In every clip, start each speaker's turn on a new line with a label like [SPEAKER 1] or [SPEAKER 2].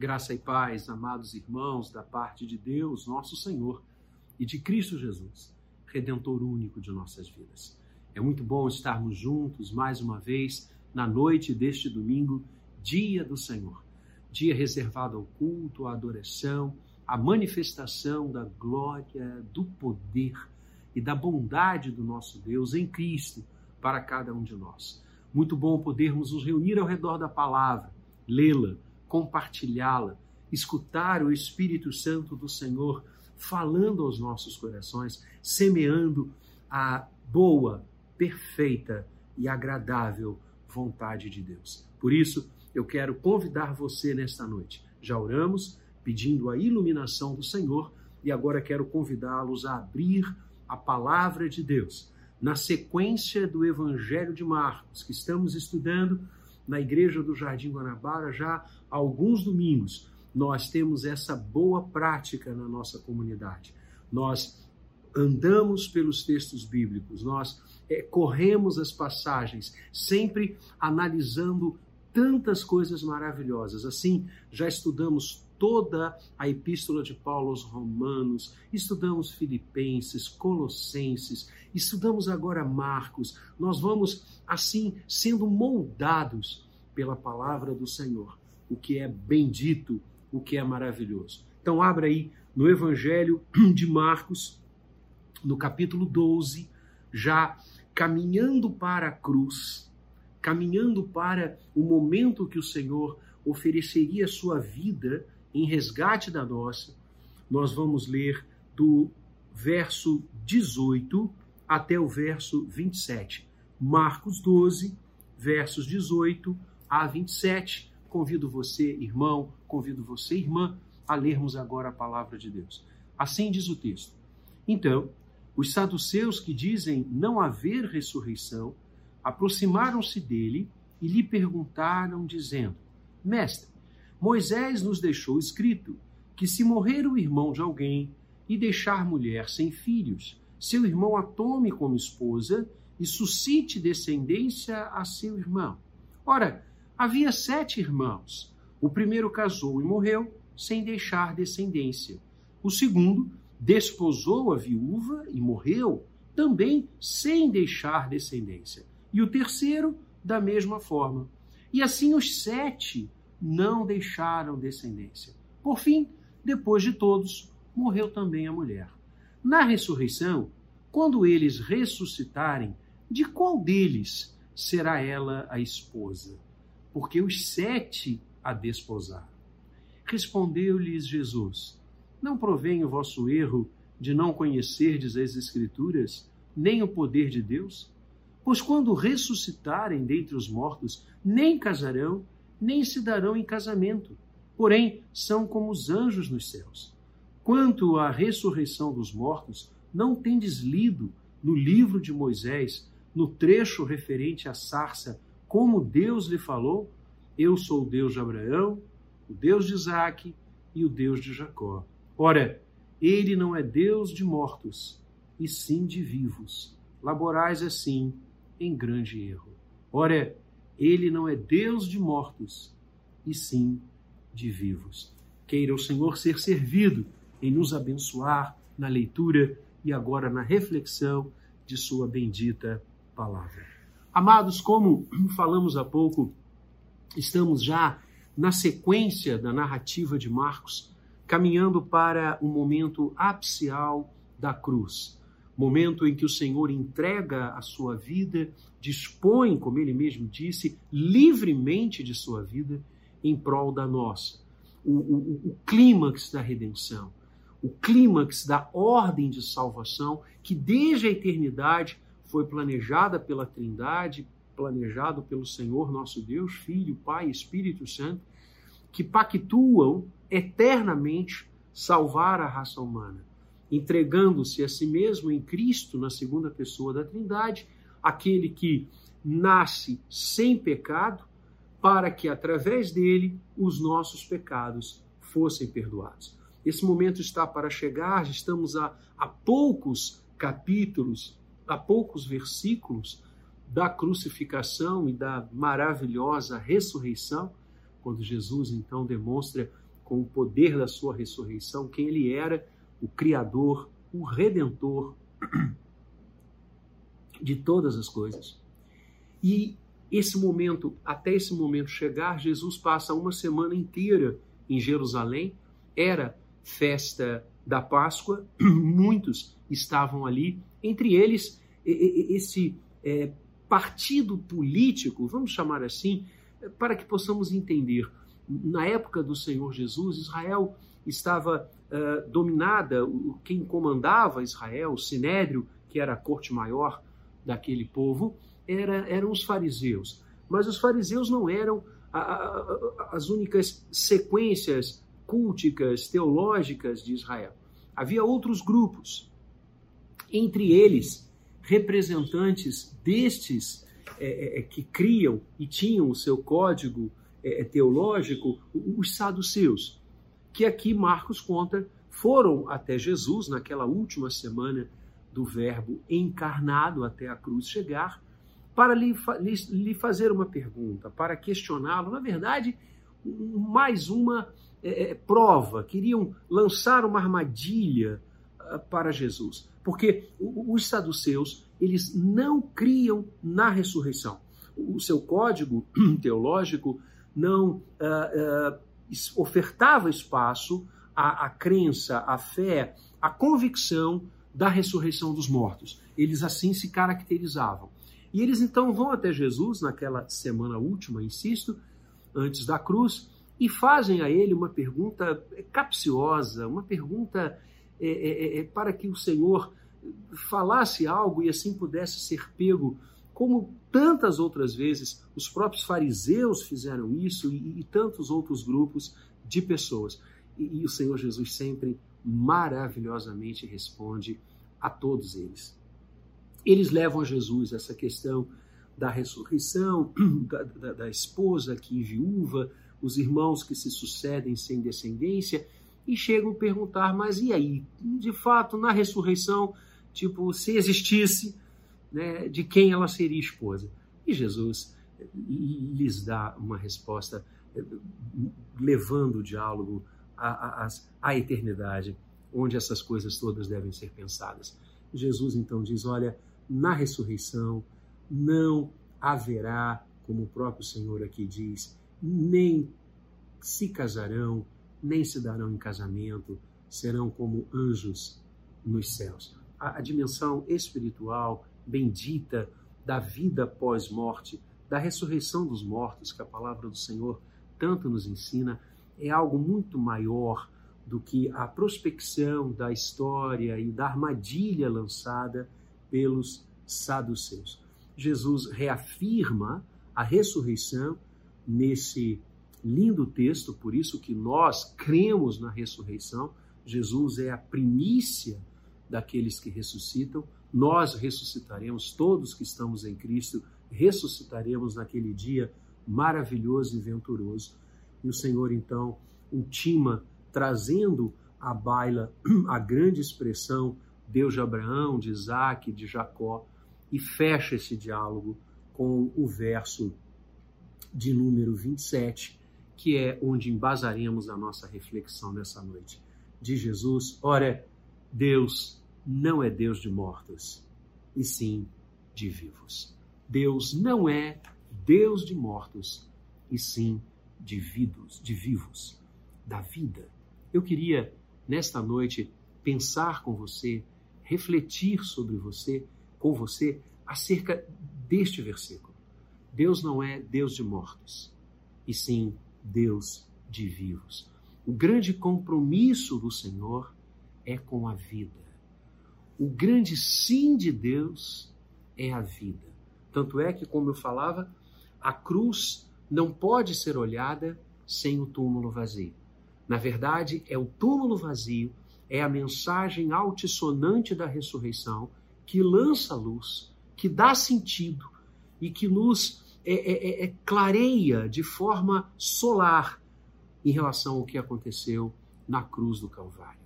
[SPEAKER 1] Graça e paz, amados irmãos, da parte de Deus, nosso Senhor, e de Cristo Jesus, Redentor único de nossas vidas. É muito bom estarmos juntos mais uma vez na noite deste domingo, dia do Senhor. Dia reservado ao culto, à adoração, à manifestação da glória, do poder e da bondade do nosso Deus em Cristo para cada um de nós. Muito bom podermos nos reunir ao redor da palavra, lê-la, compartilhá-la, escutar o Espírito Santo do Senhor falando aos nossos corações, semeando a boa, perfeita e agradável vontade de Deus. Por isso, eu quero convidar você nesta noite. Já oramos pedindo a iluminação do Senhor e agora quero convidá-los a abrir a palavra de Deus. Na sequência do Evangelho de Marcos, que estamos estudando na Igreja do Jardim Guanabara já há alguns domingos. Nós temos essa boa prática na nossa comunidade. Nós andamos pelos textos bíblicos, nós é, corremos as passagens, sempre analisando tantas coisas maravilhosas. Assim, já estudamos toda a epístola de Paulo aos Romanos, estudamos Filipenses, Colossenses, estudamos agora Marcos. Nós vamos, assim, sendo moldados pela palavra do Senhor, o que é bendito, o que é maravilhoso. Então, abra aí no Evangelho de Marcos, no capítulo 12, já caminhando para a cruz, caminhando para o momento que o Senhor ofereceria sua vida em resgate da nossa, nós vamos ler do verso 18 até o verso 27. Marcos 12, versos 18 a 27. Convido você, irmão, convido você, irmã, a lermos agora a palavra de Deus. Assim diz o texto. Então, os saduceus que dizem não haver ressurreição aproximaram-se dele e lhe perguntaram, dizendo: Mestre, Moisés nos deixou escrito que se morrer o irmão de alguém e deixar mulher sem filhos, seu irmão a tome como esposa e suscite descendência a seu irmão. Ora, havia sete irmãos. O primeiro casou e morreu sem deixar descendência. O segundo desposou a viúva e morreu também sem deixar descendência. E o terceiro, da mesma forma. E assim os sete não deixaram descendência. Por fim, depois de todos, morreu também a mulher. Na ressurreição, quando eles ressuscitarem, de qual deles será ela a esposa? Porque os sete a desposaram. Respondeu-lhes Jesus: Não provém o vosso erro de não conhecerdes as Escrituras, nem o poder de Deus? Pois quando ressuscitarem dentre os mortos, nem casarão, nem se darão em casamento, porém são como os anjos nos céus. Quanto à ressurreição dos mortos, não tendes lido no livro de Moisés, no trecho referente à sarça, como Deus lhe falou? Eu sou o Deus de Abraão, o Deus de Isaac e o Deus de Jacó. Ora, ele não é Deus de mortos, e sim de vivos. Laborais assim em grande erro. Ora, ele não é Deus de mortos, e sim de vivos. Queira o Senhor ser servido em nos abençoar na leitura e agora na reflexão de Sua bendita palavra. Amados, como falamos há pouco, estamos já na sequência da narrativa de Marcos, caminhando para o momento apcial da cruz momento em que o Senhor entrega a sua vida, dispõe, como ele mesmo disse, livremente de sua vida em prol da nossa. O, o, o clímax da redenção, o clímax da ordem de salvação que desde a eternidade foi planejada pela Trindade, planejado pelo Senhor nosso Deus, Filho, Pai Espírito Santo, que pactuam eternamente salvar a raça humana entregando-se a si mesmo em Cristo, na segunda pessoa da Trindade, aquele que nasce sem pecado, para que através dele os nossos pecados fossem perdoados. Esse momento está para chegar, estamos a, a poucos capítulos, a poucos versículos da crucificação e da maravilhosa ressurreição, quando Jesus então demonstra com o poder da sua ressurreição, quem ele era, o Criador, o Redentor de todas as coisas. E esse momento, até esse momento chegar, Jesus passa uma semana inteira em Jerusalém. Era festa da Páscoa, muitos estavam ali, entre eles esse é, partido político, vamos chamar assim, para que possamos entender. Na época do Senhor Jesus, Israel estava uh, dominada, quem comandava Israel, o Sinédrio, que era a corte maior daquele povo, era, eram os fariseus. Mas os fariseus não eram a, a, as únicas sequências culticas, teológicas de Israel. Havia outros grupos, entre eles representantes destes é, é, que criam e tinham o seu código é, teológico, os saduceus, que aqui Marcos conta foram até Jesus naquela última semana do Verbo encarnado até a cruz chegar, para lhe, lhe, lhe fazer uma pergunta, para questioná-lo. Na verdade, mais uma é, é, prova, queriam lançar uma armadilha uh, para Jesus. Porque os saduceus, eles não criam na ressurreição. O seu código teológico não uh, uh, ofertava espaço à, à crença, à fé, à convicção da ressurreição dos mortos. Eles assim se caracterizavam. E eles então vão até Jesus naquela semana última, insisto, antes da cruz, e fazem a ele uma pergunta capciosa, uma pergunta é, é, é para que o Senhor falasse algo e assim pudesse ser pego, como tantas outras vezes os próprios fariseus fizeram isso e, e tantos outros grupos de pessoas. E, e o Senhor Jesus sempre maravilhosamente responde a todos eles. Eles levam a Jesus essa questão da ressurreição, da, da, da esposa que viúva, os irmãos que se sucedem sem descendência, e chegam a perguntar: mas e aí? De fato, na ressurreição, tipo, se existisse, né, de quem ela seria esposa? E Jesus lhes dá uma resposta, levando o diálogo à, à, à eternidade onde essas coisas todas devem ser pensadas. Jesus então diz: olha, na ressurreição não haverá, como o próprio Senhor aqui diz, nem se casarão, nem se darão em casamento, serão como anjos nos céus. A, a dimensão espiritual bendita da vida pós-morte, da ressurreição dos mortos, que a palavra do Senhor tanto nos ensina, é algo muito maior do que a prospecção da história e da armadilha lançada pelos saduceus. Jesus reafirma a ressurreição nesse lindo texto, por isso que nós cremos na ressurreição. Jesus é a primícia daqueles que ressuscitam. Nós ressuscitaremos, todos que estamos em Cristo, ressuscitaremos naquele dia maravilhoso e venturoso. E o Senhor então ultima trazendo à baila a grande expressão Deus de Abraão, de Isaac, de Jacó, e fecha esse diálogo com o verso de número 27, que é onde embasaremos a nossa reflexão nessa noite. De Jesus, ora, Deus não é Deus de mortos, e sim de vivos. Deus não é Deus de mortos, e sim de vivos, de vivos, da vida eu queria, nesta noite, pensar com você, refletir sobre você, com você, acerca deste versículo. Deus não é Deus de mortos, e sim Deus de vivos. O grande compromisso do Senhor é com a vida. O grande sim de Deus é a vida. Tanto é que, como eu falava, a cruz não pode ser olhada sem o túmulo vazio. Na verdade, é o túmulo vazio, é a mensagem altissonante da ressurreição que lança luz, que dá sentido e que nos é, é, é, é, clareia de forma solar em relação ao que aconteceu na cruz do Calvário.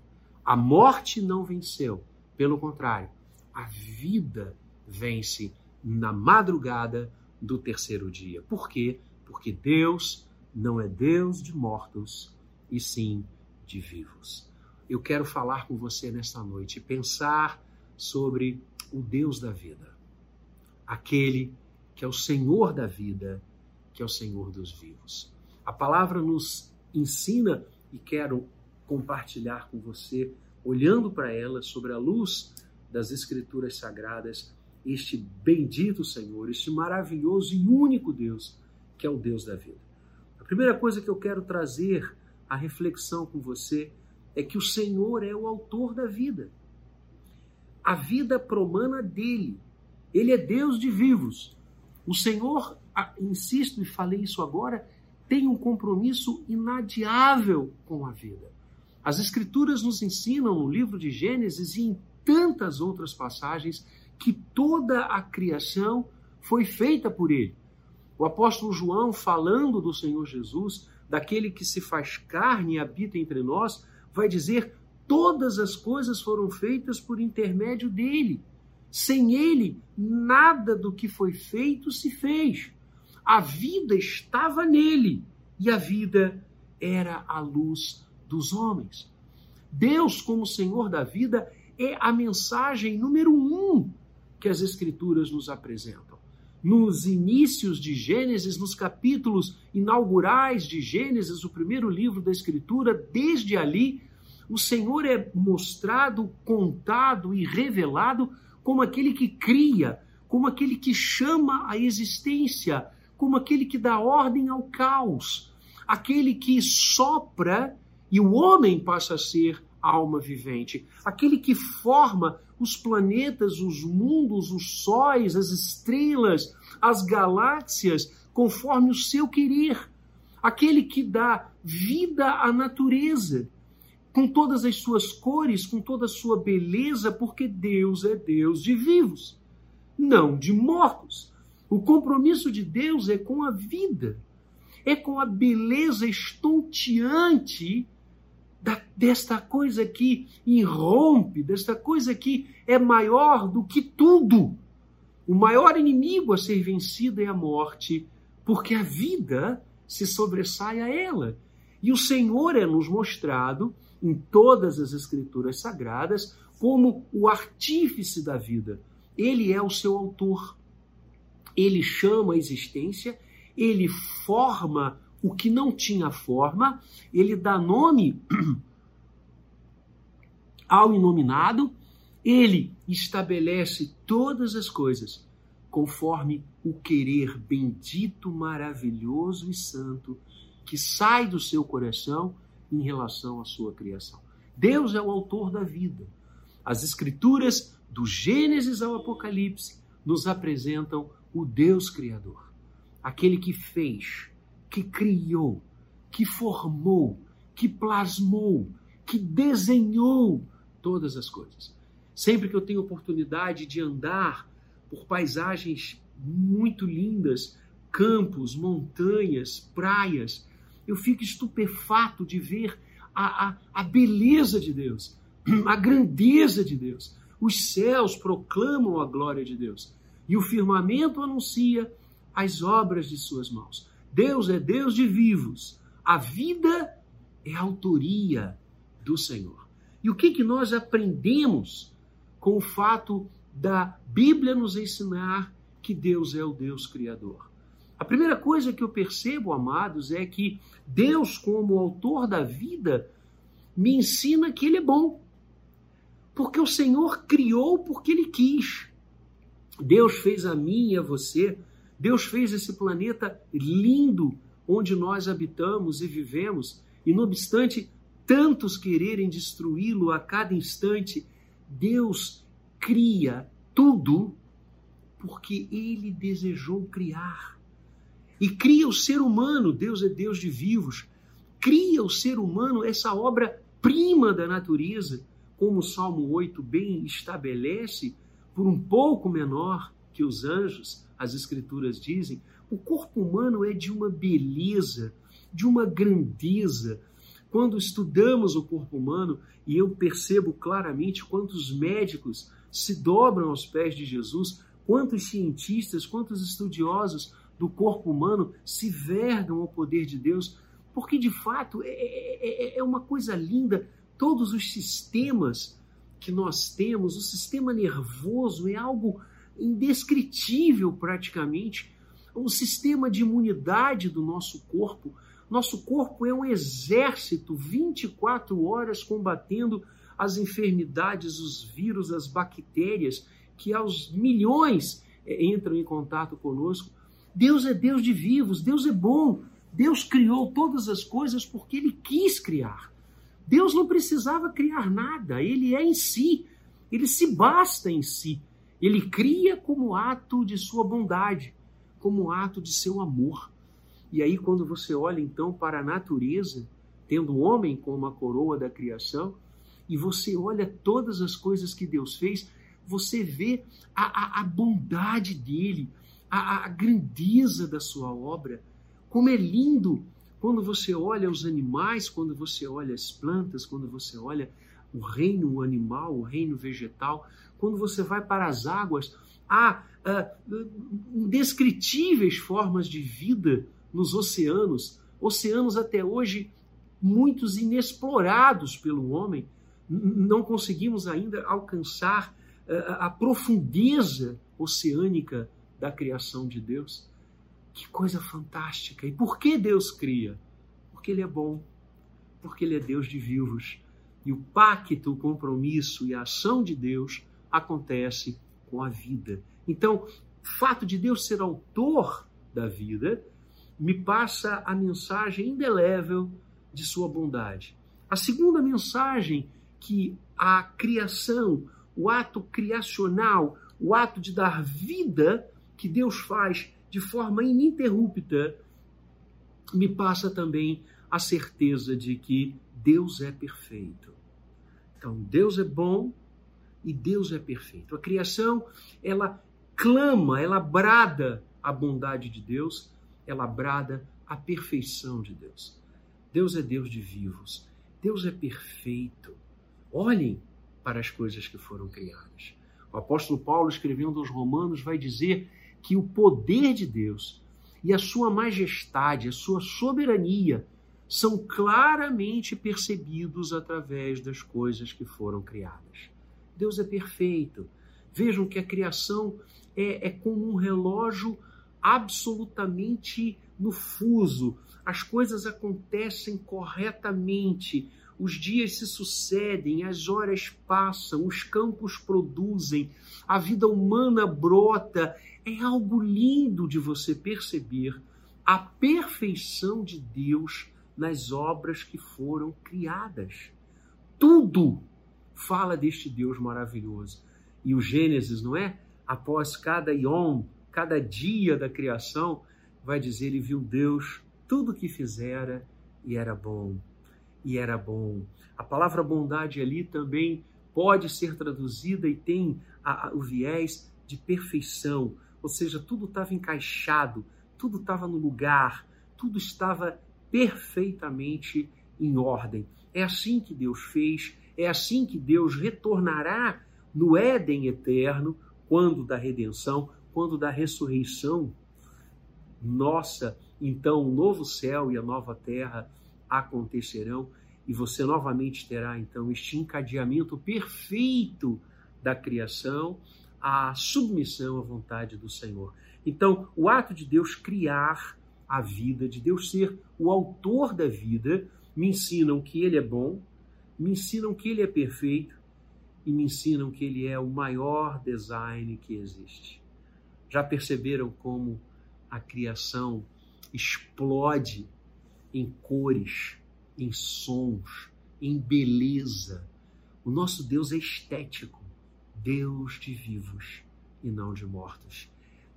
[SPEAKER 1] A morte não venceu, pelo contrário, a vida vence na madrugada do terceiro dia. Por quê? Porque Deus não é Deus de mortos, e sim de vivos. Eu quero falar com você nesta noite, pensar sobre o Deus da vida, aquele que é o Senhor da vida, que é o Senhor dos vivos. A palavra nos ensina e quero compartilhar com você, olhando para ela sobre a luz das Escrituras Sagradas, este bendito Senhor, este maravilhoso e único Deus, que é o Deus da vida. A primeira coisa que eu quero trazer à reflexão com você é que o Senhor é o autor da vida. A vida promana dele. Ele é Deus de vivos. O Senhor, insisto e falei isso agora, tem um compromisso inadiável com a vida. As Escrituras nos ensinam no livro de Gênesis e em tantas outras passagens que toda a criação foi feita por ele. O apóstolo João, falando do Senhor Jesus, daquele que se faz carne e habita entre nós, vai dizer: todas as coisas foram feitas por intermédio dele. Sem ele, nada do que foi feito se fez. A vida estava nele e a vida era a luz dos homens. Deus, como Senhor da vida, é a mensagem número um que as Escrituras nos apresentam. Nos inícios de Gênesis, nos capítulos inaugurais de Gênesis, o primeiro livro da Escritura, desde ali, o Senhor é mostrado, contado e revelado como aquele que cria, como aquele que chama a existência, como aquele que dá ordem ao caos, aquele que sopra e o homem passa a ser alma vivente, aquele que forma os planetas, os mundos, os sóis, as estrelas, as galáxias, conforme o seu querer, aquele que dá vida à natureza, com todas as suas cores, com toda a sua beleza, porque Deus é Deus de vivos, não de mortos. O compromisso de Deus é com a vida, é com a beleza estonteante da, desta coisa que irrompe, desta coisa que é maior do que tudo. O maior inimigo a ser vencido é a morte, porque a vida se sobressai a ela. E o Senhor é nos mostrado em todas as Escrituras Sagradas como o artífice da vida. Ele é o seu autor. Ele chama a existência, ele forma o que não tinha forma, ele dá nome ao inominado, ele estabelece todas as coisas conforme o querer bendito, maravilhoso e santo que sai do seu coração em relação à sua criação. Deus é o autor da vida. As escrituras, do Gênesis ao Apocalipse, nos apresentam o Deus Criador, aquele que fez, que criou, que formou, que plasmou, que desenhou todas as coisas. Sempre que eu tenho oportunidade de andar por paisagens muito lindas, campos, montanhas, praias, eu fico estupefato de ver a, a, a beleza de Deus, a grandeza de Deus. Os céus proclamam a glória de Deus e o firmamento anuncia as obras de suas mãos. Deus é Deus de vivos. A vida é autoria do Senhor. E o que, que nós aprendemos com o fato da Bíblia nos ensinar que Deus é o Deus Criador? A primeira coisa que eu percebo, amados, é que Deus, como autor da vida, me ensina que Ele é bom. Porque o Senhor criou porque Ele quis. Deus fez a mim e a você. Deus fez esse planeta lindo onde nós habitamos e vivemos. E não obstante tantos quererem destruí-lo a cada instante, Deus cria tudo porque Ele desejou criar e cria o ser humano, Deus é Deus de vivos, cria o ser humano, essa obra-prima da natureza, como o Salmo 8 bem estabelece, por um pouco menor que os anjos, as Escrituras dizem, o corpo humano é de uma beleza, de uma grandeza. Quando estudamos o corpo humano, e eu percebo claramente quantos médicos se dobram aos pés de Jesus, quantos cientistas, quantos estudiosos do corpo humano se vergam ao poder de Deus, porque de fato é, é, é, é uma coisa linda. Todos os sistemas que nós temos, o sistema nervoso é algo indescritível praticamente. O sistema de imunidade do nosso corpo. Nosso corpo é um exército 24 horas combatendo as enfermidades, os vírus, as bactérias que aos milhões eh, entram em contato conosco. Deus é Deus de vivos, Deus é bom. Deus criou todas as coisas porque ele quis criar. Deus não precisava criar nada, ele é em si, ele se basta em si. Ele cria como ato de sua bondade, como ato de seu amor. E aí, quando você olha então para a natureza, tendo o homem como a coroa da criação, e você olha todas as coisas que Deus fez, você vê a, a, a bondade dele, a, a grandeza da sua obra. Como é lindo quando você olha os animais, quando você olha as plantas, quando você olha o reino animal, o reino vegetal, quando você vai para as águas, há uh, indescritíveis formas de vida nos oceanos, oceanos até hoje muitos inexplorados pelo homem, não conseguimos ainda alcançar uh, a profundeza oceânica da criação de Deus. Que coisa fantástica! E por que Deus cria? Porque Ele é bom, porque Ele é Deus de vivos. E o pacto, o compromisso e a ação de Deus acontece com a vida. Então, o fato de Deus ser autor da vida me passa a mensagem indelével de sua bondade. A segunda mensagem que a criação, o ato criacional, o ato de dar vida que Deus faz de forma ininterrupta, me passa também a certeza de que Deus é perfeito. Então, Deus é bom e Deus é perfeito. A criação, ela clama, ela brada a bondade de Deus, ela brada a perfeição de Deus. Deus é Deus de vivos. Deus é perfeito. Olhem para as coisas que foram criadas. O apóstolo Paulo, escrevendo aos Romanos, vai dizer que o poder de Deus e a sua majestade, a sua soberania são claramente percebidos através das coisas que foram criadas. Deus é perfeito. Vejam que a criação é, é como um relógio absolutamente no fuso. As coisas acontecem corretamente, os dias se sucedem, as horas passam, os campos produzem, a vida humana brota. É algo lindo de você perceber a perfeição de Deus nas obras que foram criadas. Tudo fala deste Deus maravilhoso. E o Gênesis, não é? Após cada iom, cada dia da criação, vai dizer: Ele viu Deus, tudo que fizera, e era bom e era bom. A palavra bondade ali também pode ser traduzida e tem a, a, o viés de perfeição, ou seja, tudo estava encaixado, tudo estava no lugar, tudo estava perfeitamente em ordem. É assim que Deus fez, é assim que Deus retornará no Éden eterno, quando da redenção, quando da ressurreição nossa, então o novo céu e a nova terra acontecerão e você novamente terá então este encadeamento perfeito da criação à submissão à vontade do Senhor. Então, o ato de Deus criar a vida, de Deus ser o autor da vida, me ensinam que Ele é bom, me ensinam que Ele é perfeito e me ensinam que Ele é o maior design que existe. Já perceberam como a criação explode em cores, em sons, em beleza. O nosso Deus é estético, Deus de vivos e não de mortos.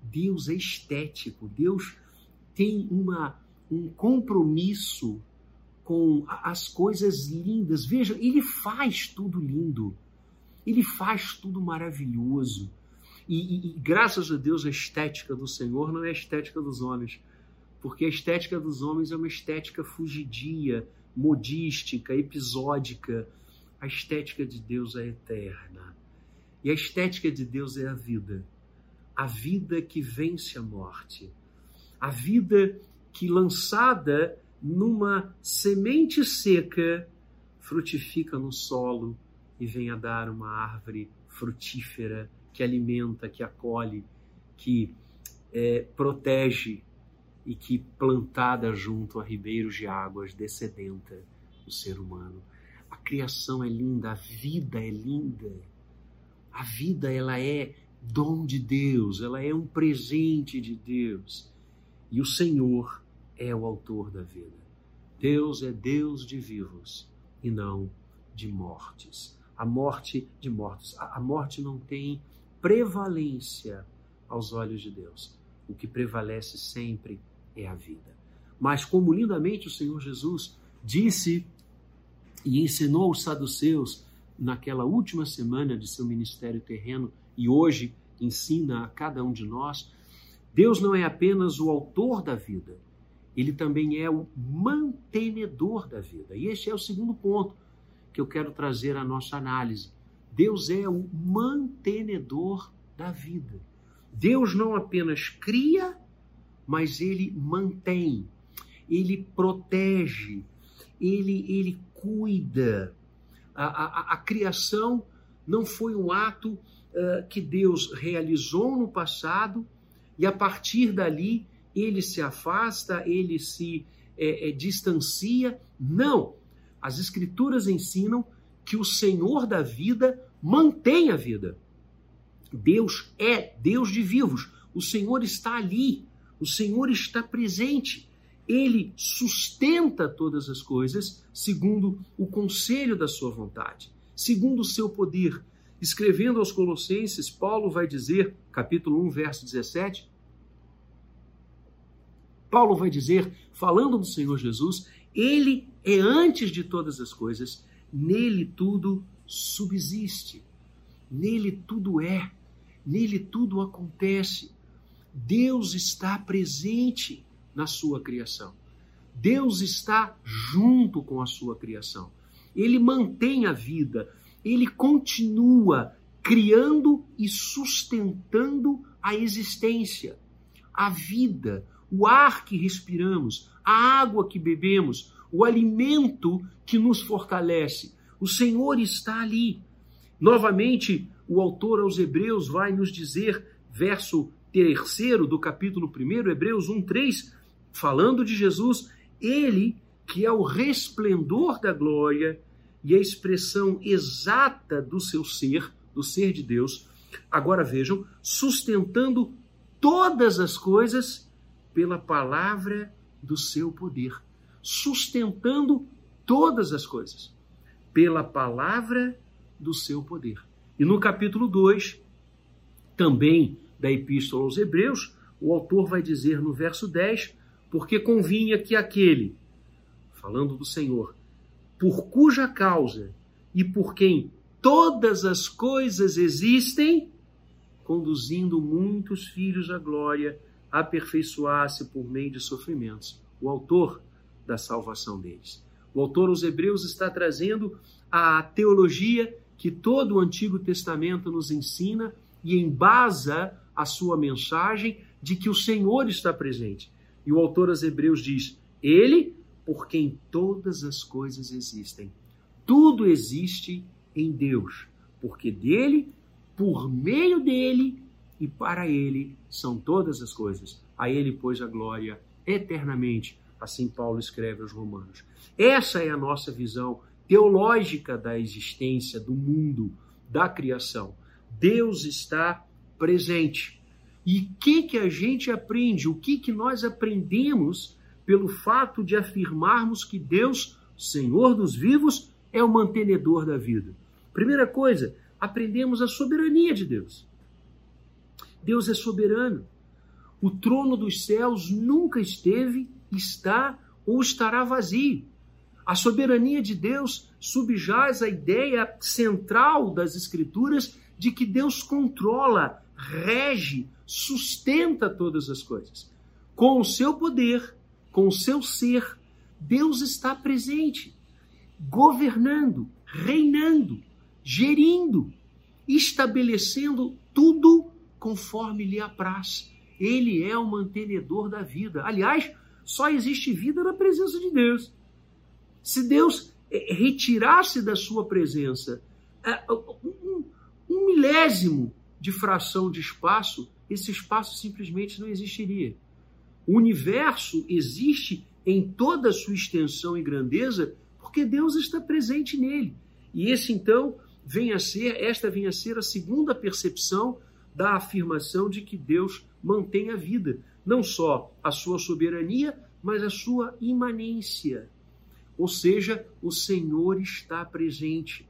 [SPEAKER 1] Deus é estético, Deus tem uma, um compromisso com as coisas lindas. Veja, ele faz tudo lindo, ele faz tudo maravilhoso. E, e, e, graças a Deus a estética do Senhor não é a estética dos homens, porque a estética dos homens é uma estética fugidia, modística, episódica. A estética de Deus é eterna. E a estética de Deus é a vida. A vida que vence a morte. A vida que, lançada numa semente seca, frutifica no solo e vem a dar uma árvore frutífera que alimenta, que acolhe, que é, protege e que, plantada junto a ribeiros de águas, descedenta o ser humano. A criação é linda, a vida é linda. A vida ela é dom de Deus, ela é um presente de Deus. E o Senhor é o autor da vida. Deus é Deus de vivos e não de mortes. A morte de mortos. A morte não tem prevalência aos olhos de Deus. O que prevalece sempre é a vida. Mas como lindamente o Senhor Jesus disse e ensinou os saduceus naquela última semana de seu ministério terreno e hoje ensina a cada um de nós, Deus não é apenas o autor da vida, ele também é o mantenedor da vida. E este é o segundo ponto que eu quero trazer à nossa análise. Deus é o mantenedor da vida. Deus não apenas cria, mas ele mantém, ele protege, ele, ele cuida. A, a, a criação não foi um ato uh, que Deus realizou no passado e a partir dali ele se afasta, ele se é, é, distancia. Não! As Escrituras ensinam que o Senhor da vida mantém a vida. Deus é Deus de vivos. O Senhor está ali. O Senhor está presente. Ele sustenta todas as coisas segundo o conselho da sua vontade, segundo o seu poder. Escrevendo aos Colossenses, Paulo vai dizer, capítulo 1, verso 17, Paulo vai dizer, falando do Senhor Jesus, ele é antes de todas as coisas, nele tudo subsiste, nele tudo é, nele tudo acontece. Deus está presente na sua criação. Deus está junto com a sua criação. Ele mantém a vida, ele continua criando e sustentando a existência, a vida, o ar que respiramos, a água que bebemos, o alimento que nos fortalece. O Senhor está ali. Novamente, o autor aos Hebreus vai nos dizer, verso terceiro do capítulo 1, Hebreus 1, 3, falando de Jesus, ele que é o resplendor da glória e a expressão exata do seu ser, do ser de Deus, agora vejam, sustentando todas as coisas pela palavra do seu poder, sustentando todas as coisas pela palavra do seu poder. E no capítulo 2, também da Epístola aos Hebreus, o autor vai dizer no verso 10: Porque convinha que aquele, falando do Senhor, por cuja causa e por quem todas as coisas existem, conduzindo muitos filhos à glória, aperfeiçoasse por meio de sofrimentos, o autor da salvação deles. O autor aos Hebreus está trazendo a teologia que todo o Antigo Testamento nos ensina e embasa a sua mensagem de que o Senhor está presente. E o autor aos Hebreus diz: Ele, por quem todas as coisas existem. Tudo existe em Deus, porque dele, por meio dele e para ele são todas as coisas. A ele, pois, a glória eternamente. Assim Paulo escreve aos Romanos. Essa é a nossa visão teológica da existência, do mundo, da criação. Deus está presente. E o que, que a gente aprende? O que, que nós aprendemos pelo fato de afirmarmos que Deus, Senhor dos vivos, é o mantenedor da vida? Primeira coisa, aprendemos a soberania de Deus. Deus é soberano. O trono dos céus nunca esteve, está ou estará vazio. A soberania de Deus subjaz a ideia central das Escrituras de que Deus controla, rege, sustenta todas as coisas. Com o seu poder, com o seu ser, Deus está presente, governando, reinando, gerindo, estabelecendo tudo conforme lhe apraz. Ele é o mantenedor da vida. Aliás, só existe vida na presença de Deus. Se Deus eh, retirasse da sua presença eh, um, um milésimo de fração de espaço, esse espaço simplesmente não existiria. O universo existe em toda a sua extensão e grandeza porque Deus está presente nele. E esse então vem a ser, esta vem a ser a segunda percepção da afirmação de que Deus mantém a vida, não só a sua soberania, mas a sua imanência. Ou seja, o Senhor está presente.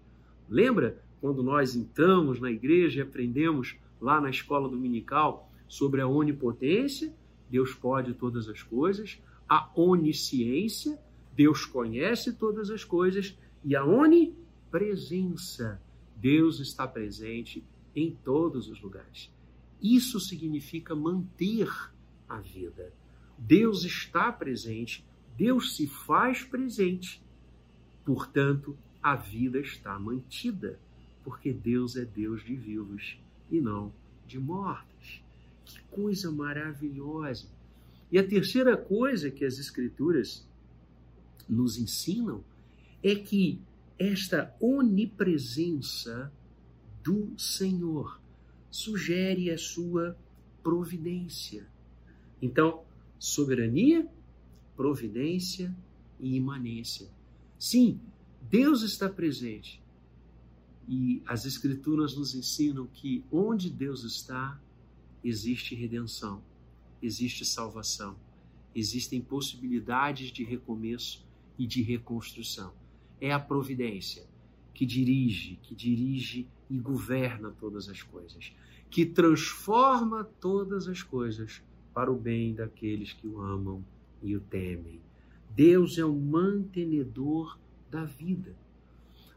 [SPEAKER 1] Lembra quando nós entramos na igreja e aprendemos lá na escola dominical sobre a onipotência? Deus pode todas as coisas. A onisciência, Deus conhece todas as coisas. E a onipresença, Deus está presente em todos os lugares. Isso significa manter a vida. Deus está presente, Deus se faz presente. Portanto, a vida está mantida, porque Deus é Deus de vivos e não de mortos. Que coisa maravilhosa! E a terceira coisa que as Escrituras nos ensinam é que esta onipresença do Senhor sugere a sua providência. Então, soberania, providência e imanência. Sim, Deus está presente. E as Escrituras nos ensinam que onde Deus está, existe redenção, existe salvação, existem possibilidades de recomeço e de reconstrução. É a providência que dirige, que dirige e governa todas as coisas, que transforma todas as coisas para o bem daqueles que o amam e o temem. Deus é o mantenedor da vida.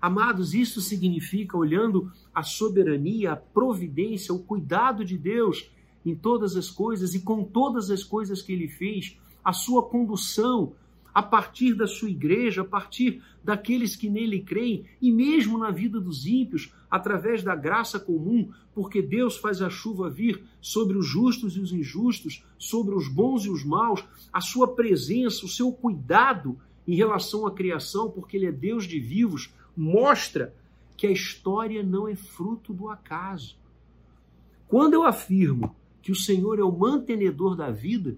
[SPEAKER 1] Amados, isso significa, olhando a soberania, a providência, o cuidado de Deus em todas as coisas e com todas as coisas que ele fez, a sua condução a partir da sua igreja, a partir daqueles que nele creem e mesmo na vida dos ímpios, através da graça comum, porque Deus faz a chuva vir sobre os justos e os injustos, sobre os bons e os maus, a sua presença, o seu cuidado em relação à criação, porque ele é Deus de vivos, mostra que a história não é fruto do acaso. Quando eu afirmo que o Senhor é o mantenedor da vida,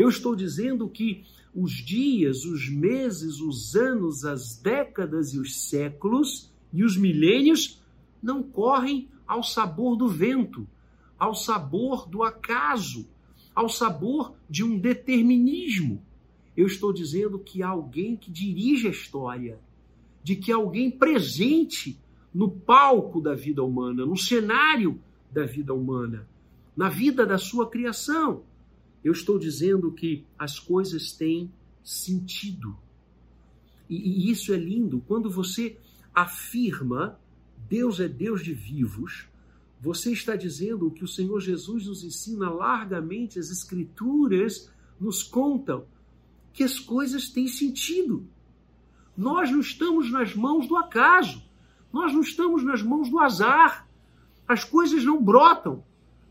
[SPEAKER 1] eu estou dizendo que os dias, os meses, os anos, as décadas e os séculos e os milênios não correm ao sabor do vento, ao sabor do acaso, ao sabor de um determinismo. Eu estou dizendo que há alguém que dirige a história, de que há alguém presente no palco da vida humana, no cenário da vida humana, na vida da sua criação. Eu estou dizendo que as coisas têm sentido. E, e isso é lindo. Quando você afirma Deus é Deus de vivos, você está dizendo o que o Senhor Jesus nos ensina largamente, as Escrituras nos contam que as coisas têm sentido. Nós não estamos nas mãos do acaso, nós não estamos nas mãos do azar. As coisas não brotam,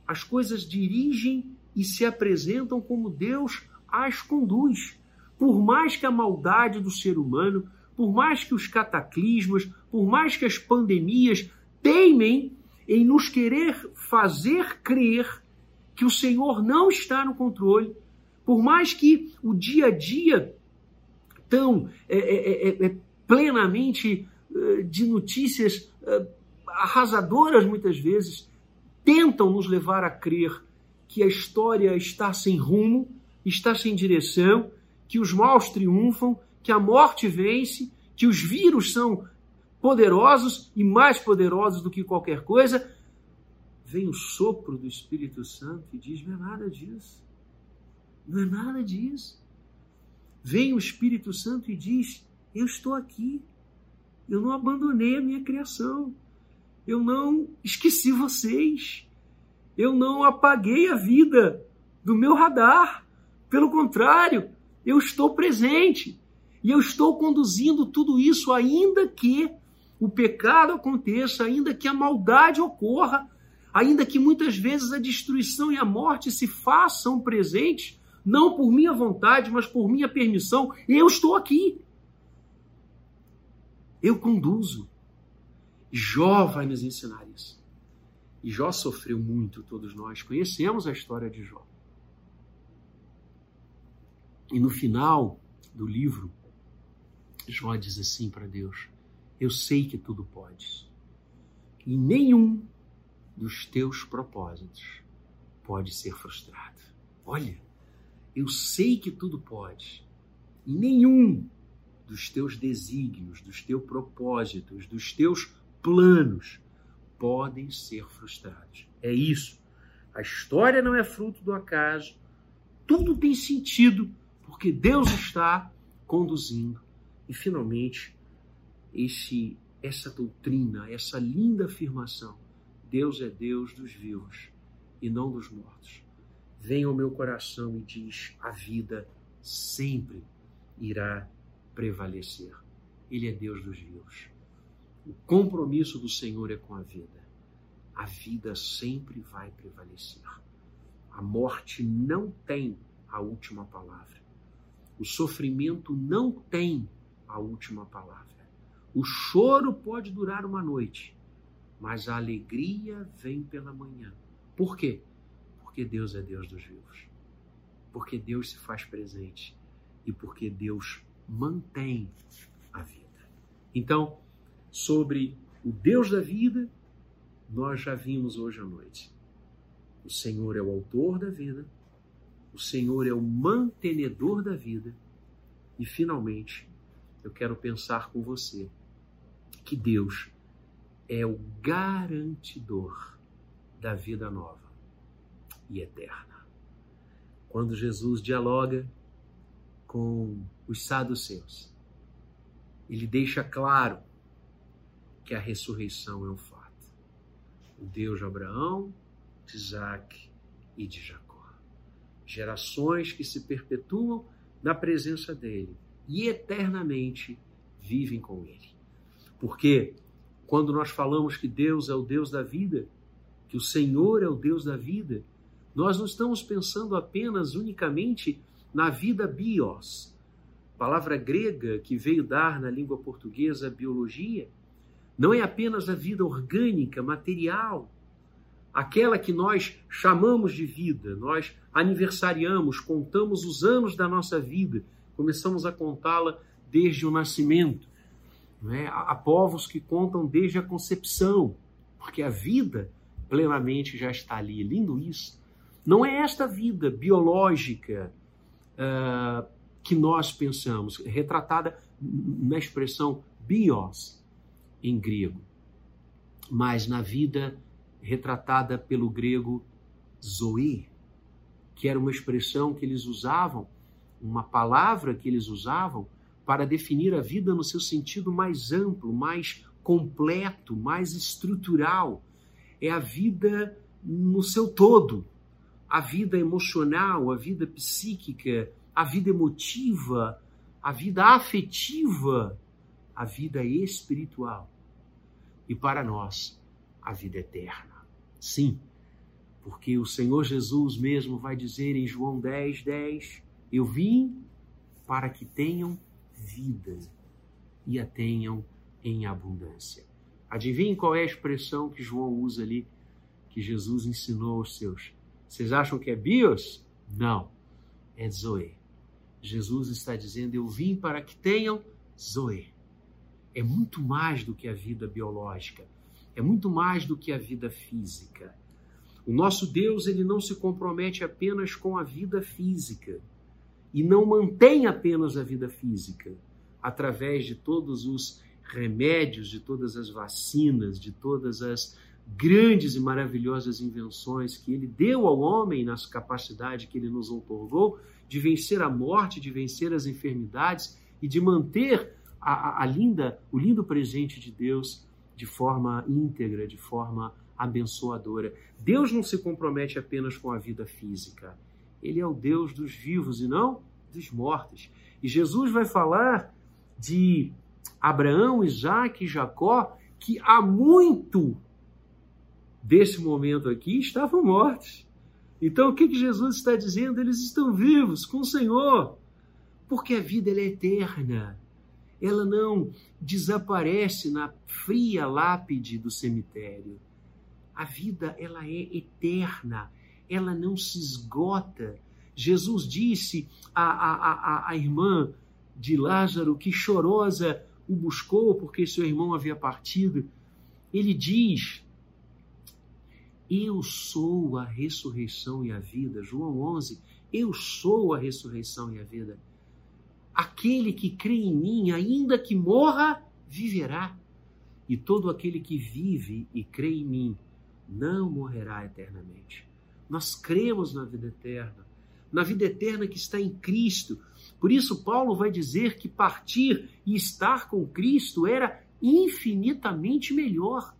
[SPEAKER 1] as coisas dirigem e se apresentam como Deus as conduz. Por mais que a maldade do ser humano, por mais que os cataclismos, por mais que as pandemias teimem em nos querer fazer crer que o Senhor não está no controle, por mais que o dia a dia tão é, é, é, é plenamente é, de notícias é, arrasadoras muitas vezes tentam nos levar a crer que a história está sem rumo, está sem direção, que os maus triunfam, que a morte vence, que os vírus são poderosos e mais poderosos do que qualquer coisa, vem o sopro do Espírito Santo e diz: não é nada disso. Não é nada disso. Vem o Espírito Santo e diz: Eu estou aqui. Eu não abandonei a minha criação. Eu não esqueci vocês eu não apaguei a vida do meu radar. Pelo contrário, eu estou presente e eu estou conduzindo tudo isso, ainda que o pecado aconteça, ainda que a maldade ocorra, ainda que muitas vezes a destruição e a morte se façam presentes, não por minha vontade, mas por minha permissão. Eu estou aqui. Eu conduzo. Jó vai nos ensinar isso. E Jó sofreu muito, todos nós conhecemos a história de Jó. E no final do livro, Jó diz assim para Deus: Eu sei que tudo podes, e nenhum dos teus propósitos pode ser frustrado. Olha, eu sei que tudo pode, e nenhum dos teus desígnios, dos teus propósitos, dos teus planos podem ser frustrados. É isso. A história não é fruto do acaso. Tudo tem sentido porque Deus está conduzindo. E finalmente, esse, essa doutrina, essa linda afirmação: Deus é Deus dos vivos e não dos mortos. Vem ao meu coração e diz: a vida sempre irá prevalecer. Ele é Deus dos vivos. O compromisso do Senhor é com a vida. A vida sempre vai prevalecer. A morte não tem a última palavra. O sofrimento não tem a última palavra. O choro pode durar uma noite, mas a alegria vem pela manhã. Por quê? Porque Deus é Deus dos vivos. Porque Deus se faz presente e porque Deus mantém a vida. Então, sobre o Deus da vida, nós já vimos hoje à noite. O Senhor é o autor da vida, o Senhor é o mantenedor da vida, e finalmente, eu quero pensar com você que Deus é o garantidor da vida nova e eterna. Quando Jesus dialoga com os saduceus, ele deixa claro que a ressurreição é um fato. O Deus de Abraão, de Isaac e de Jacó. Gerações que se perpetuam na presença dele e eternamente vivem com ele. Porque quando nós falamos que Deus é o Deus da vida, que o Senhor é o Deus da vida, nós não estamos pensando apenas unicamente na vida bios, palavra grega que veio dar na língua portuguesa biologia, não é apenas a vida orgânica, material, aquela que nós chamamos de vida. Nós aniversariamos, contamos os anos da nossa vida, começamos a contá-la desde o nascimento. É? Há povos que contam desde a concepção, porque a vida plenamente já está ali. Lindo isso. Não é esta vida biológica uh, que nós pensamos, retratada na expressão bios, em grego, mas na vida retratada pelo grego zoe, que era uma expressão que eles usavam, uma palavra que eles usavam para definir a vida no seu sentido mais amplo, mais completo, mais estrutural. É a vida no seu todo, a vida emocional, a vida psíquica, a vida emotiva, a vida afetiva a vida espiritual e para nós a vida eterna. Sim, porque o Senhor Jesus mesmo vai dizer em João 10, 10: Eu vim para que tenham vida e a tenham em abundância. Adivinhem qual é a expressão que João usa ali, que Jesus ensinou aos seus? Vocês acham que é bios? Não, é zoe. Jesus está dizendo: Eu vim para que tenham zoe é muito mais do que a vida biológica, é muito mais do que a vida física. O nosso Deus, ele não se compromete apenas com a vida física e não mantém apenas a vida física através de todos os remédios, de todas as vacinas, de todas as grandes e maravilhosas invenções que ele deu ao homem nas capacidades que ele nos otorgou de vencer a morte, de vencer as enfermidades e de manter a, a, linda, o lindo presente de Deus de forma íntegra, de forma abençoadora. Deus não se compromete apenas com a vida física. Ele é o Deus dos vivos e não dos mortos. E Jesus vai falar de Abraão, Isaac e Jacó, que há muito desse momento aqui estavam mortos. Então o que, que Jesus está dizendo? Eles estão vivos com o Senhor, porque a vida é eterna. Ela não desaparece na fria lápide do cemitério. A vida ela é eterna, ela não se esgota. Jesus disse à, à, à, à irmã de Lázaro que chorosa o buscou porque seu irmão havia partido. Ele diz: Eu sou a ressurreição e a vida. João 11. Eu sou a ressurreição e a vida. Aquele que crê em mim, ainda que morra, viverá. E todo aquele que vive e crê em mim não morrerá eternamente. Nós cremos na vida eterna, na vida eterna que está em Cristo. Por isso, Paulo vai dizer que partir e estar com Cristo era infinitamente melhor.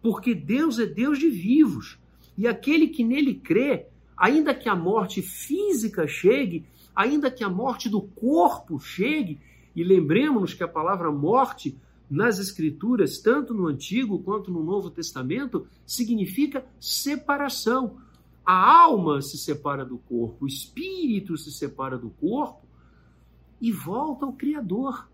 [SPEAKER 1] Porque Deus é Deus de vivos. E aquele que nele crê, ainda que a morte física chegue, ainda que a morte do corpo chegue, e lembremos-nos que a palavra morte nas Escrituras, tanto no Antigo quanto no Novo Testamento, significa separação. A alma se separa do corpo, o espírito se separa do corpo e volta ao Criador.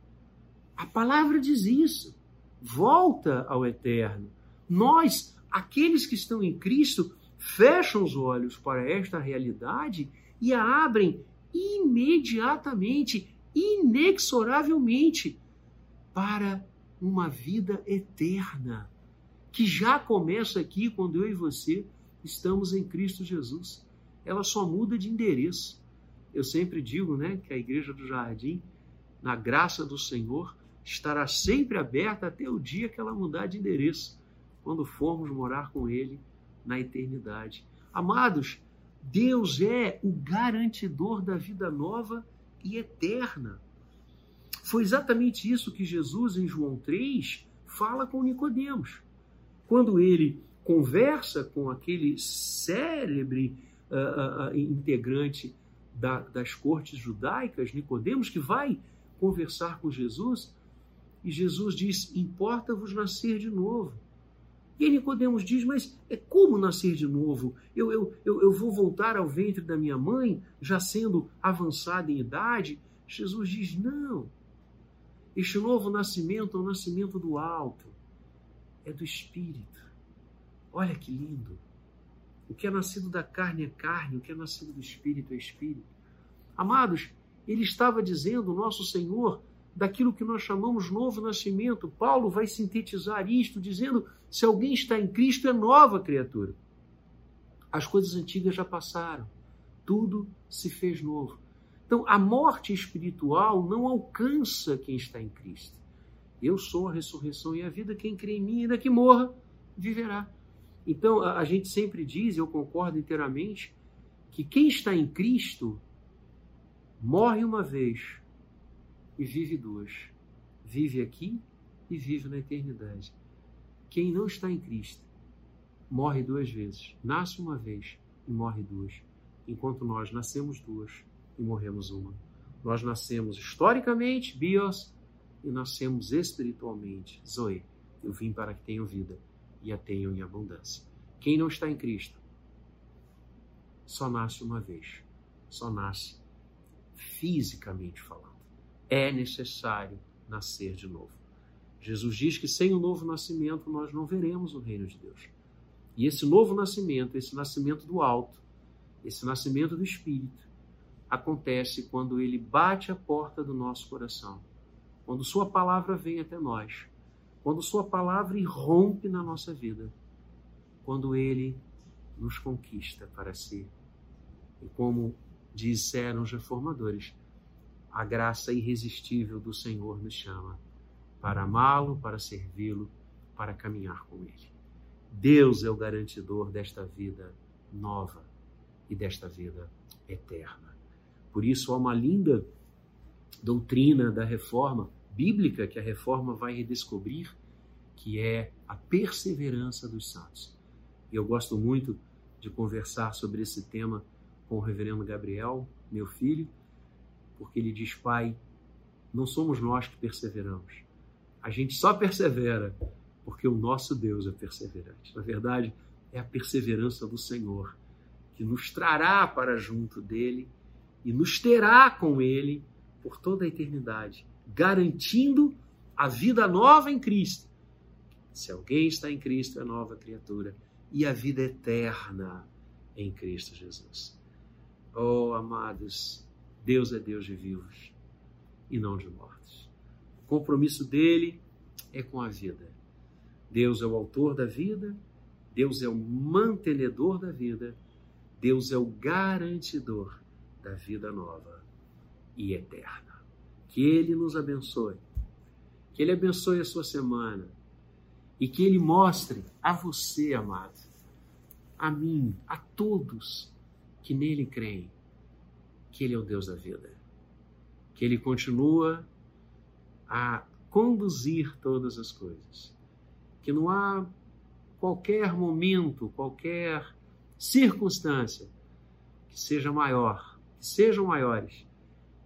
[SPEAKER 1] A palavra diz isso. Volta ao eterno. Nós, aqueles que estão em Cristo, fecham os olhos para esta realidade e a abrem imediatamente, inexoravelmente, para uma vida eterna, que já começa aqui quando eu e você estamos em Cristo Jesus. Ela só muda de endereço. Eu sempre digo, né, que a igreja do Jardim, na graça do Senhor, estará sempre aberta até o dia que ela mudar de endereço, quando formos morar com ele na eternidade. Amados, Deus é o garantidor da vida nova e eterna. Foi exatamente isso que Jesus, em João 3, fala com Nicodemos. Quando ele conversa com aquele célebre uh, uh, integrante da, das cortes judaicas, Nicodemos, que vai conversar com Jesus, e Jesus diz: Importa-vos nascer de novo. E aí Nicodemos diz, mas é como nascer de novo? Eu, eu, eu, eu vou voltar ao ventre da minha mãe, já sendo avançado em idade? Jesus diz, não. Este novo nascimento é o nascimento do alto, é do Espírito. Olha que lindo. O que é nascido da carne é carne, o que é nascido do Espírito é Espírito. Amados, ele estava dizendo, nosso Senhor, daquilo que nós chamamos novo nascimento. Paulo vai sintetizar isto, dizendo: se alguém está em Cristo, é nova criatura. As coisas antigas já passaram, tudo se fez novo. Então, a morte espiritual não alcança quem está em Cristo. Eu sou a ressurreição e a vida, quem crê em mim, ainda que morra, viverá. Então, a, gente sempre diz, eu concordo inteiramente, que quem está em Cristo morre uma vez e vive duas. Vive aqui e vive na eternidade. Quem não está em Cristo morre duas vezes. Nasce uma vez e morre duas. Enquanto nós nascemos duas e morremos uma. Nós nascemos historicamente, bios, e nascemos espiritualmente, zoe. Eu vim para que tenham vida e a tenham em abundância. Quem não está em Cristo só nasce uma vez, só nasce fisicamente falando. É necessário nascer de novo. Jesus diz que sem o novo nascimento nós não veremos o reino de Deus. E esse novo nascimento, esse nascimento do alto, esse nascimento do Espírito, acontece quando ele bate a porta do nosso coração, quando Sua palavra vem até nós, quando Sua palavra irrompe na nossa vida, quando Ele nos conquista para si. E como disseram os reformadores, a graça irresistível do Senhor nos chama para amá-lo, para servi-lo, para caminhar com Ele. Deus é o garantidor desta vida nova e desta vida eterna. Por isso há uma linda doutrina da reforma bíblica que a reforma vai redescobrir, que é a perseverança dos santos. E eu gosto muito de conversar sobre esse tema com o reverendo Gabriel, meu filho, porque ele diz: Pai, não somos nós que perseveramos. A gente só persevera porque o nosso Deus é perseverante. Na verdade, é a perseverança do Senhor que nos trará para junto dele e nos terá com ele por toda a eternidade, garantindo a vida nova em Cristo. Se alguém está em Cristo, é nova criatura e a vida eterna em Cristo Jesus. Oh, amados, Deus é Deus de vivos e não de mortos. O compromisso dele é com a vida. Deus é o autor da vida, Deus é o mantenedor da vida, Deus é o garantidor da vida nova e eterna. Que Ele nos abençoe, que Ele abençoe a sua semana e que Ele mostre a você, amado, a mim, a todos que nele creem, que Ele é o Deus da vida, que Ele continua a conduzir todas as coisas, que não há qualquer momento, qualquer circunstância que seja maior, que sejam maiores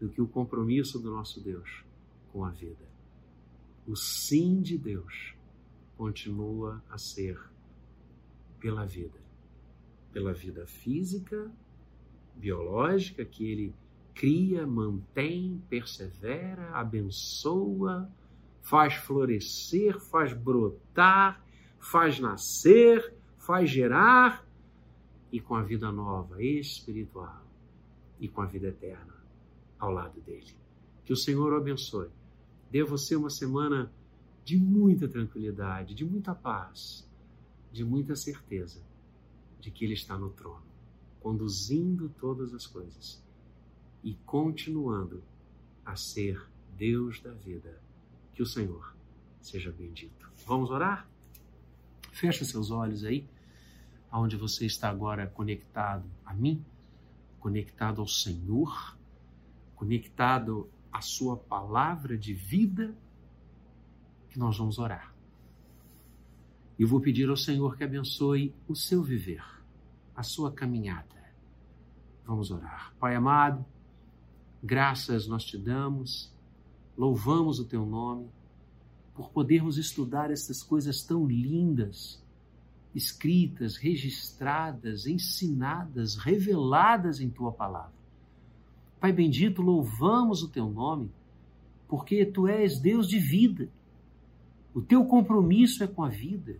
[SPEAKER 1] do que o compromisso do nosso Deus com a vida. O sim de Deus continua a ser pela vida, pela vida física, biológica que ele cria, mantém, persevera, abençoa, faz florescer, faz brotar, faz nascer, faz gerar, e com a vida nova, espiritual, e com a vida eterna ao lado dele. Que o Senhor o abençoe. Dê a você uma semana de muita tranquilidade, de muita paz, de muita certeza de que Ele está no trono, conduzindo todas as coisas e continuando a ser Deus da vida. Que o Senhor seja bendito. Vamos orar? Feche seus olhos aí, aonde você está agora conectado a mim, conectado ao Senhor, conectado à Sua palavra de vida, que nós vamos orar. E vou pedir ao Senhor que abençoe o seu viver, a sua caminhada. Vamos orar. Pai amado, graças nós te damos Louvamos o teu nome por podermos estudar essas coisas tão lindas, escritas, registradas, ensinadas, reveladas em tua palavra. Pai bendito, louvamos o teu nome, porque tu és Deus de vida. O teu compromisso é com a vida.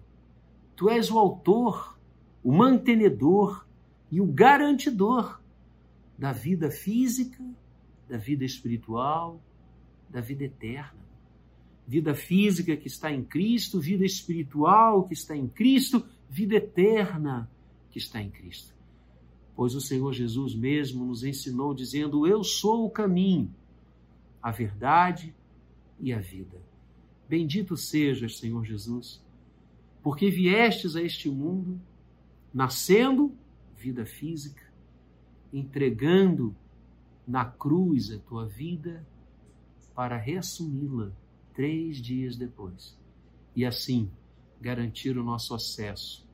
[SPEAKER 1] Tu és o autor, o mantenedor e o garantidor da vida física, da vida espiritual, da vida eterna. Vida física que está em Cristo, vida espiritual que está em Cristo, vida eterna que está em Cristo. Pois o Senhor Jesus mesmo nos ensinou dizendo: Eu sou o caminho, a verdade e a vida. Bendito sejas, Senhor Jesus, porque viestes a este mundo, nascendo vida física, entregando na cruz a tua vida para reassumi-la três dias depois e assim garantir o nosso acesso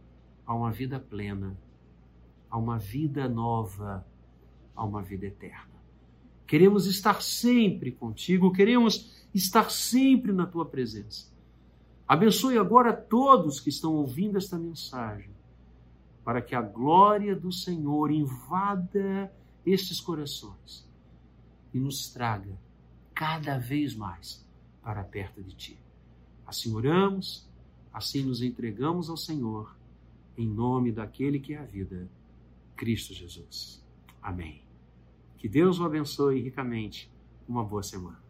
[SPEAKER 1] a uma vida plena, a uma vida nova, a uma vida eterna. Queremos estar sempre contigo, queremos estar sempre na tua presença. Abençoe agora todos que estão ouvindo esta mensagem, para que a glória do Senhor invada estes corações e nos traga cada vez mais para perto de Ti. Assim oramos, assim nos entregamos ao Senhor, em nome daquele que é a vida, Cristo Jesus. Amém. Que Deus o abençoe ricamente. Uma boa semana.